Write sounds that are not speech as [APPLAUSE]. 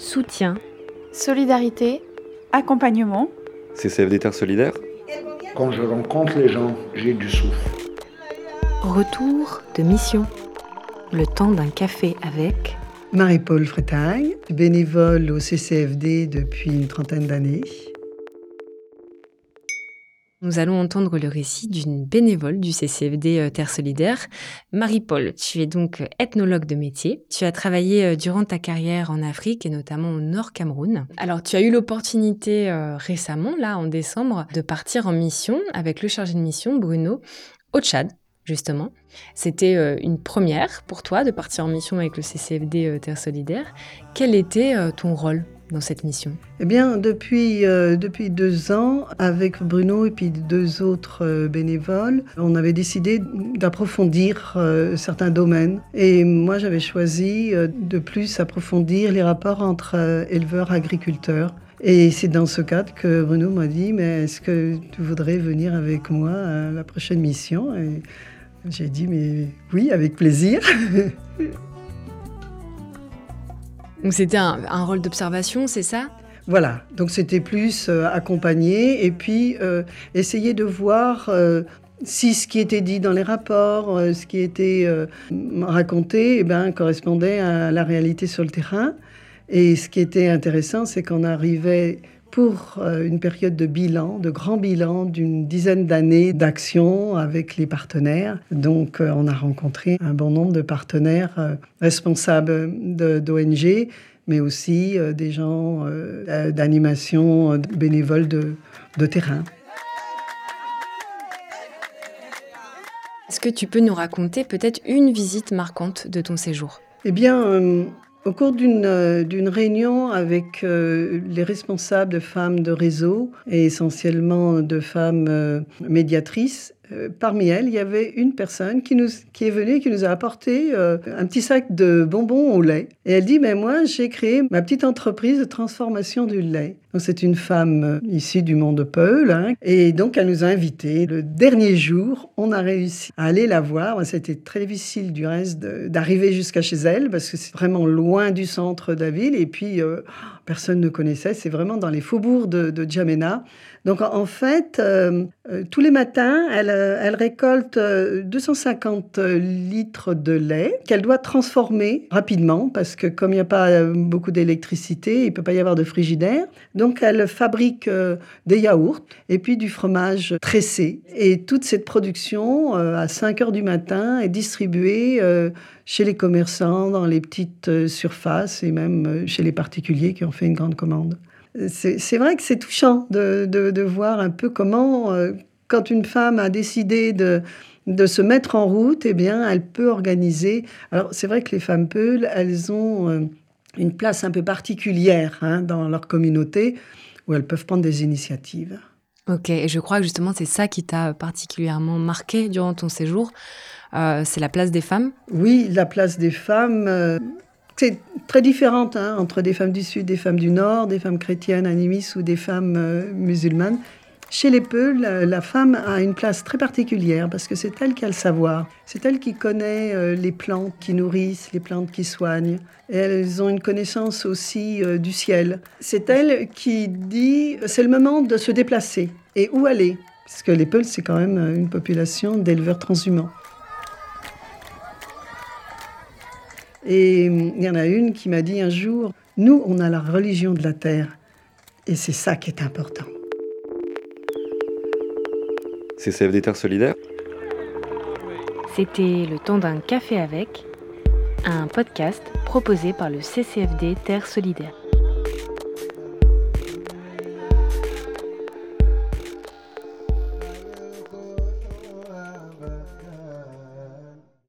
soutien, solidarité, accompagnement. CCFD Terre Solidaire Quand je rencontre les gens, j'ai du souffle. retour de mission. Le temps d'un café avec Marie-Paul Fretagne, bénévole au CCFD depuis une trentaine d'années. Nous allons entendre le récit d'une bénévole du CCFD euh, Terre Solidaire. Marie-Paul, tu es donc ethnologue de métier. Tu as travaillé euh, durant ta carrière en Afrique et notamment au Nord Cameroun. Alors, tu as eu l'opportunité euh, récemment, là, en décembre, de partir en mission avec le chargé de mission, Bruno, au Tchad, justement. C'était une première pour toi de partir en mission avec le CCFD Terre Solidaire. Quel était ton rôle? Dans cette mission Eh bien, depuis, euh, depuis deux ans, avec Bruno et puis deux autres euh, bénévoles, on avait décidé d'approfondir euh, certains domaines. Et moi, j'avais choisi de plus approfondir les rapports entre éleveurs-agriculteurs. Et c'est dans ce cadre que Bruno m'a dit, mais est-ce que tu voudrais venir avec moi à la prochaine mission? Et j'ai dit, mais oui, avec plaisir. [LAUGHS] Donc c'était un, rôle d'observation, c'est ça? Voilà, donc c'était plus euh, accompagner et puis euh, essayer de voir euh, si ce qui était dit dans les rapports, ce qui était raconté, eh ben, correspondait à la réalité sur le terrain. Et ce qui était intéressant, c'est qu'on arrivait pour une période de bilan, de grand bilan d'une dizaine d'années d'action avec les partenaires. Donc, on a rencontré un bon nombre de partenaires responsables d'ONG, mais aussi des gens d'animation bénévoles de, de terrain. Est-ce que tu peux nous raconter peut-être une visite marquante de ton séjour? Eh bien, au cours d'une euh, réunion avec euh, les responsables de femmes de réseau et essentiellement de femmes euh, médiatrices, parmi elles, il y avait une personne qui, est venue et qui nous a apporté un petit sac de bonbons au lait. Et elle dit, mais moi, j'ai créé ma petite entreprise de transformation du lait. Donc c'est une femme euh, issue du monde de Peul. Hein. et donc elle nous a invités. Le dernier jour, on a réussi à aller la voir. C'était très difficile du reste d'arriver jusqu'à chez elle parce que c'est vraiment loin du centre de la ville et puis euh, personne ne connaissait. C'est vraiment dans les faubourgs de, de Djamena. Donc en fait, euh, tous les matins, elle, elle récolte 250 litres de lait qu'elle doit transformer rapidement parce que comme il n'y a pas beaucoup d'électricité, il ne peut pas y avoir de frigidaire. Donc elle fabrique euh, des yaourts et puis du fromage tressé. Et toute cette production, euh, à 5 heures du matin, est distribuée euh, chez les commerçants, dans les petites surfaces et même chez les particuliers qui ont fait une grande commande. C'est vrai que c'est touchant de, voir un peu comment, quand une femme a décidé de, de se mettre en route, eh bien, elle peut organiser. Alors, c'est vrai que les femmes Peuls, elles ont une place un peu particulière hein, dans leur communauté où elles peuvent prendre des initiatives. Ok, et je crois que justement c'est ça qui t'a particulièrement marqué durant ton séjour, euh, c'est la place des femmes? Oui, la place des femmes, euh, c'est très différente hein, entre des femmes du Sud, des femmes du Nord, des femmes chrétiennes, animistes ou des femmes euh, musulmanes. Chez les Peuls, la femme a une place très particulière parce que c'est elle qui a le savoir. C'est elle qui connaît euh, les plantes qui nourrissent, les plantes qui soignent. Et elles ont une connaissance aussi euh, du ciel. C'est elle qui dit c'est le moment de se déplacer. Et où aller? Parce que les Peuls, c'est quand même une population d'éleveurs transhumants. Et hum, il y en a une qui m'a dit un jour, nous, on a la religion de la terre. Et c'est ça qui est important. CCFD Terre Solidaire. C'était Le temps d'un café avec, un podcast proposé par le CCFD Terre Solidaire.